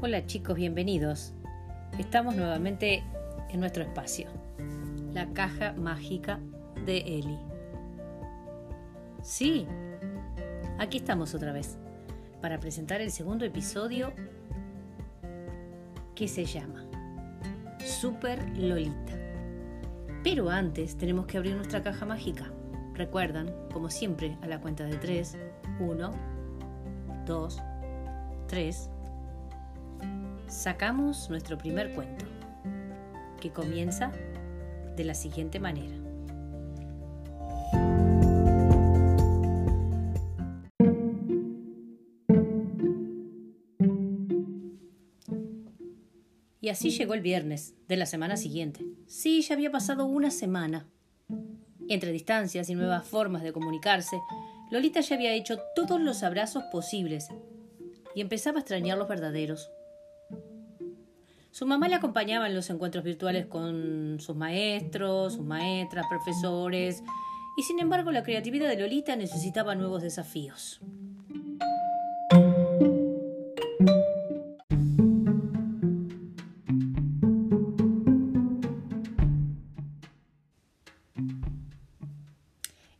Hola chicos, bienvenidos. Estamos nuevamente en nuestro espacio, la caja mágica de Eli. Sí, aquí estamos otra vez para presentar el segundo episodio que se llama Super Lolita. Pero antes tenemos que abrir nuestra caja mágica. Recuerdan, como siempre, a la cuenta de 3, 1, 2, 3, sacamos nuestro primer cuento, que comienza de la siguiente manera. Y así llegó el viernes de la semana siguiente. Sí, ya había pasado una semana. Entre distancias y nuevas formas de comunicarse, Lolita ya había hecho todos los abrazos posibles y empezaba a extrañar los verdaderos. Su mamá le acompañaba en los encuentros virtuales con sus maestros, sus maestras, profesores, y sin embargo la creatividad de Lolita necesitaba nuevos desafíos.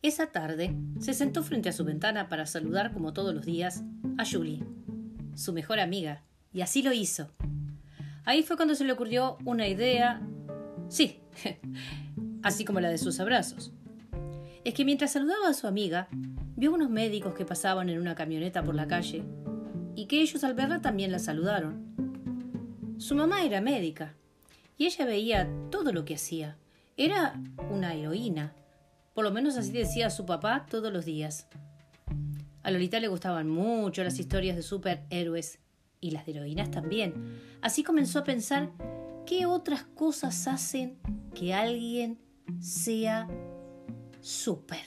Esa tarde se sentó frente a su ventana para saludar como todos los días a Julie, su mejor amiga, y así lo hizo. Ahí fue cuando se le ocurrió una idea, sí, así como la de sus abrazos. Es que mientras saludaba a su amiga, vio unos médicos que pasaban en una camioneta por la calle y que ellos al verla también la saludaron. Su mamá era médica y ella veía todo lo que hacía. Era una heroína, por lo menos así decía su papá todos los días. A Lolita le gustaban mucho las historias de superhéroes y las de heroínas también. Así comenzó a pensar qué otras cosas hacen que alguien sea súper.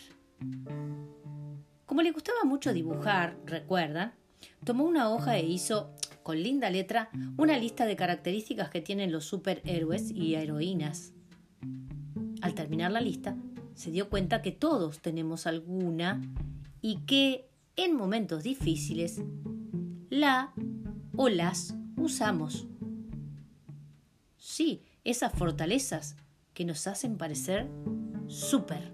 Como le gustaba mucho dibujar, recuerda, tomó una hoja e hizo, con linda letra, una lista de características que tienen los superhéroes y heroínas. Al terminar la lista, se dio cuenta que todos tenemos alguna y que en momentos difíciles la o las usamos. Sí, esas fortalezas que nos hacen parecer súper.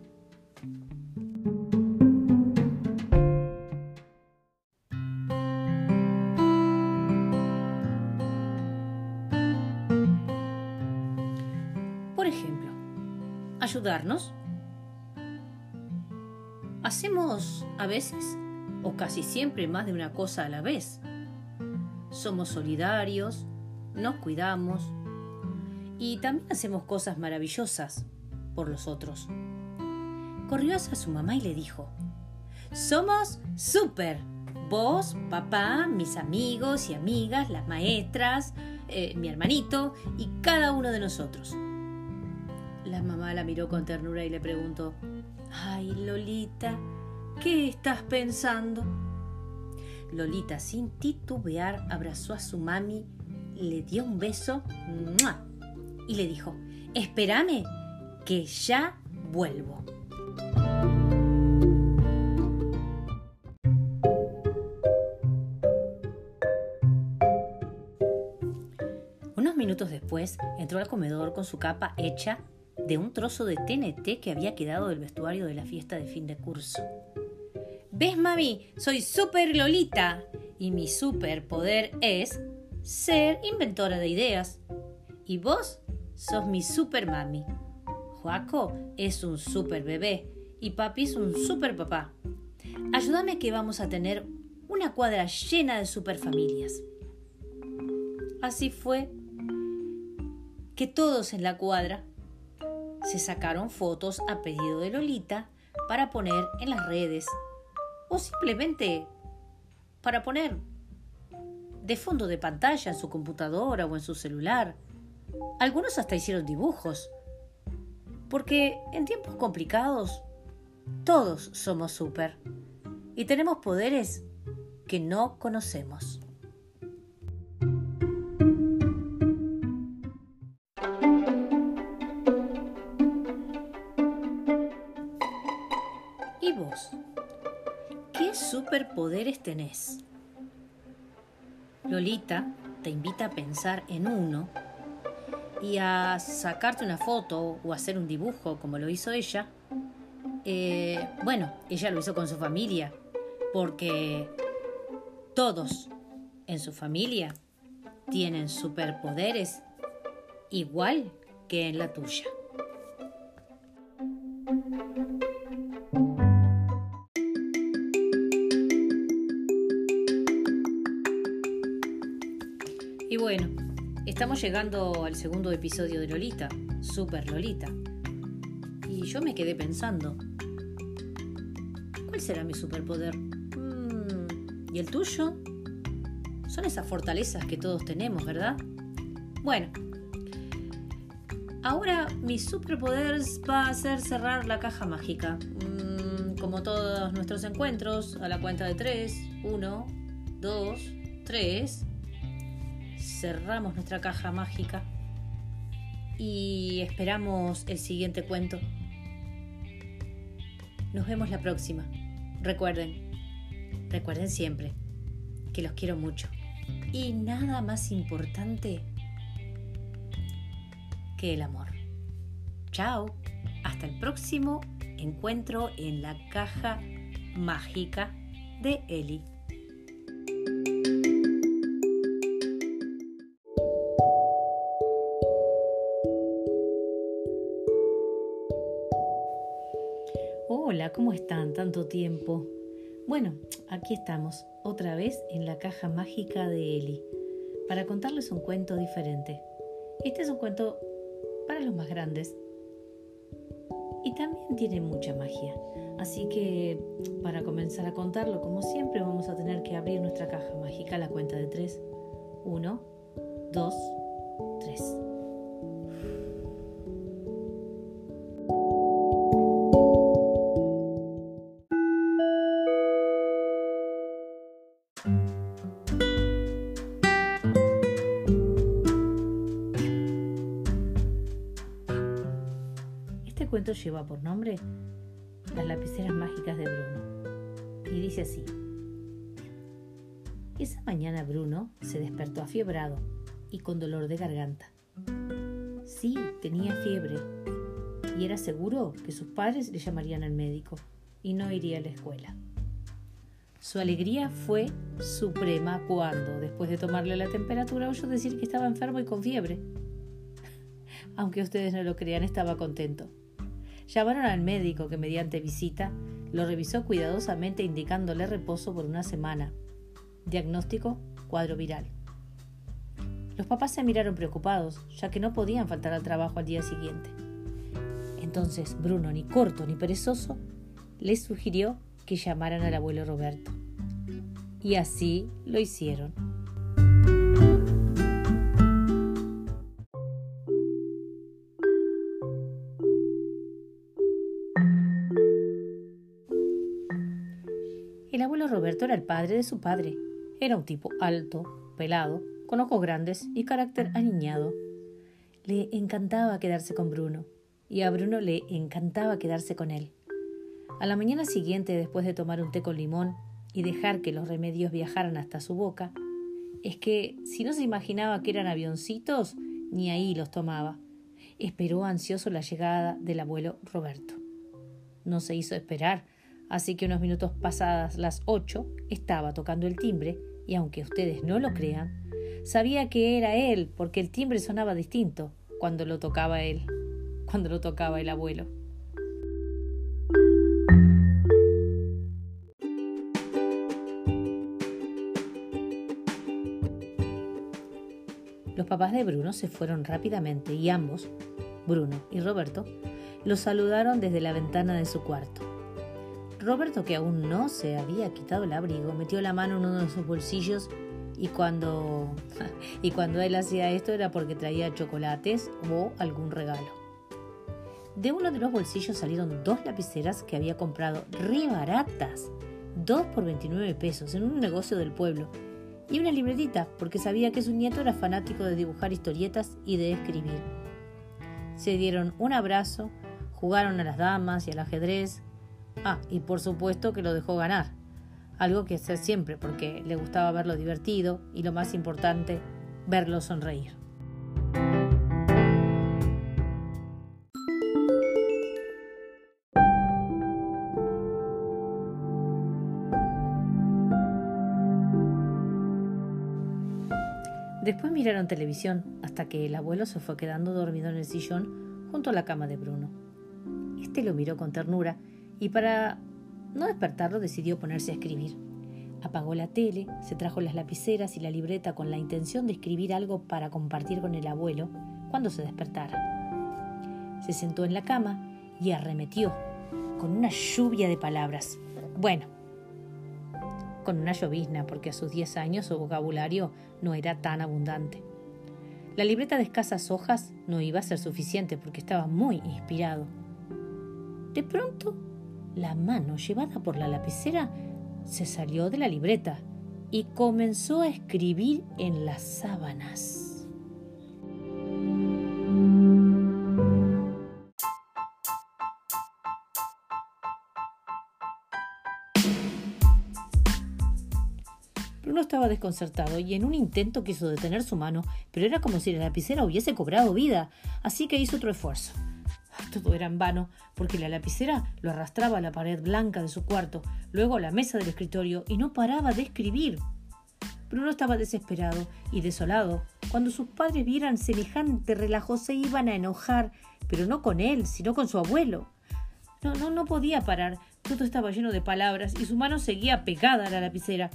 Por ejemplo, ayudarnos. Hacemos a veces, o casi siempre, más de una cosa a la vez somos solidarios, nos cuidamos y también hacemos cosas maravillosas por los otros. Corrió hacia su mamá y le dijo, somos súper. Vos, papá, mis amigos y amigas, las maestras, eh, mi hermanito y cada uno de nosotros. La mamá la miró con ternura y le preguntó, Ay, Lolita, ¿qué estás pensando? Lolita, sin titubear, abrazó a su mami, le dio un beso y le dijo, espérame, que ya vuelvo. Unos minutos después entró al comedor con su capa hecha de un trozo de TNT que había quedado del vestuario de la fiesta de fin de curso. ¿Ves, mami? Soy super Lolita y mi superpoder es ser inventora de ideas. Y vos sos mi super mami. Joaco es un super bebé y papi es un super papá. Ayúdame que vamos a tener una cuadra llena de super familias. Así fue que todos en la cuadra se sacaron fotos a pedido de Lolita para poner en las redes o simplemente para poner de fondo de pantalla en su computadora o en su celular. Algunos hasta hicieron dibujos. Porque en tiempos complicados todos somos súper y tenemos poderes que no conocemos. ¿Y vos? ¿Qué superpoderes tenés? Lolita te invita a pensar en uno y a sacarte una foto o hacer un dibujo como lo hizo ella, eh, bueno, ella lo hizo con su familia, porque todos en su familia tienen superpoderes igual que en la tuya. Estamos llegando al segundo episodio de Lolita, Super Lolita. Y yo me quedé pensando, ¿cuál será mi superpoder? Mm, ¿Y el tuyo? Son esas fortalezas que todos tenemos, ¿verdad? Bueno, ahora mi superpoder va a ser cerrar la caja mágica. Mm, como todos nuestros encuentros, a la cuenta de tres. Uno, dos, tres cerramos nuestra caja mágica y esperamos el siguiente cuento. Nos vemos la próxima. Recuerden, recuerden siempre que los quiero mucho. Y nada más importante que el amor. Chao. Hasta el próximo encuentro en la caja mágica de Eli. ¿cómo están? Tanto tiempo. Bueno, aquí estamos, otra vez en la caja mágica de Eli, para contarles un cuento diferente. Este es un cuento para los más grandes y también tiene mucha magia. Así que para comenzar a contarlo, como siempre, vamos a tener que abrir nuestra caja mágica a la cuenta de 3. 1, 2, 3. Lleva por nombre Las lapiceras mágicas de Bruno y dice así. Esa mañana Bruno se despertó afiebrado y con dolor de garganta. Sí, tenía fiebre y era seguro que sus padres le llamarían al médico y no iría a la escuela. Su alegría fue suprema cuando, después de tomarle la temperatura, oyó decir que estaba enfermo y con fiebre. Aunque ustedes no lo crean, estaba contento. Llamaron al médico que mediante visita lo revisó cuidadosamente indicándole reposo por una semana. Diagnóstico, cuadro viral. Los papás se miraron preocupados, ya que no podían faltar al trabajo al día siguiente. Entonces Bruno, ni corto ni perezoso, les sugirió que llamaran al abuelo Roberto. Y así lo hicieron. El abuelo Roberto era el padre de su padre. Era un tipo alto, pelado, con ojos grandes y carácter aniñado. Le encantaba quedarse con Bruno, y a Bruno le encantaba quedarse con él. A la mañana siguiente, después de tomar un té con limón y dejar que los remedios viajaran hasta su boca, es que si no se imaginaba que eran avioncitos, ni ahí los tomaba. Esperó ansioso la llegada del abuelo Roberto. No se hizo esperar, Así que unos minutos pasadas las ocho estaba tocando el timbre y aunque ustedes no lo crean, sabía que era él porque el timbre sonaba distinto cuando lo tocaba él, cuando lo tocaba el abuelo. Los papás de Bruno se fueron rápidamente y ambos, Bruno y Roberto, lo saludaron desde la ventana de su cuarto. Roberto, que aún no se había quitado el abrigo, metió la mano en uno de sus bolsillos y cuando, y cuando él hacía esto era porque traía chocolates o algún regalo. De uno de los bolsillos salieron dos lapiceras que había comprado re baratas, dos por 29 pesos, en un negocio del pueblo, y una libretita porque sabía que su nieto era fanático de dibujar historietas y de escribir. Se dieron un abrazo, jugaron a las damas y al ajedrez, Ah, y por supuesto que lo dejó ganar. Algo que hace siempre porque le gustaba verlo divertido y lo más importante, verlo sonreír. Después miraron televisión hasta que el abuelo se fue quedando dormido en el sillón junto a la cama de Bruno. Este lo miró con ternura y para no despertarlo decidió ponerse a escribir. Apagó la tele, se trajo las lapiceras y la libreta con la intención de escribir algo para compartir con el abuelo cuando se despertara. Se sentó en la cama y arremetió con una lluvia de palabras. Bueno, con una llovizna, porque a sus 10 años su vocabulario no era tan abundante. La libreta de escasas hojas no iba a ser suficiente porque estaba muy inspirado. De pronto, la mano llevada por la lapicera se salió de la libreta y comenzó a escribir en las sábanas. Bruno estaba desconcertado y en un intento quiso detener su mano, pero era como si la lapicera hubiese cobrado vida, así que hizo otro esfuerzo. Todo era en vano, porque la lapicera lo arrastraba a la pared blanca de su cuarto, luego a la mesa del escritorio, y no paraba de escribir. Bruno estaba desesperado y desolado. Cuando sus padres vieran semejante relajo se iban a enojar, pero no con él, sino con su abuelo. No, no, no podía parar. Todo estaba lleno de palabras y su mano seguía pegada a la lapicera.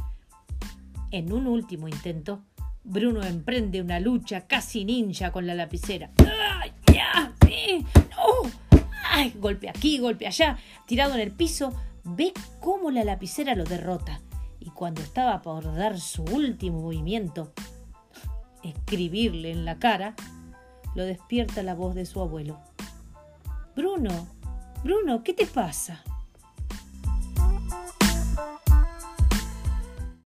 En un último intento, Bruno emprende una lucha casi ninja con la lapicera. ¡Ay, ya! Golpe aquí, golpe allá, tirado en el piso, ve cómo la lapicera lo derrota. Y cuando estaba por dar su último movimiento, escribirle en la cara, lo despierta la voz de su abuelo. Bruno, Bruno, ¿qué te pasa?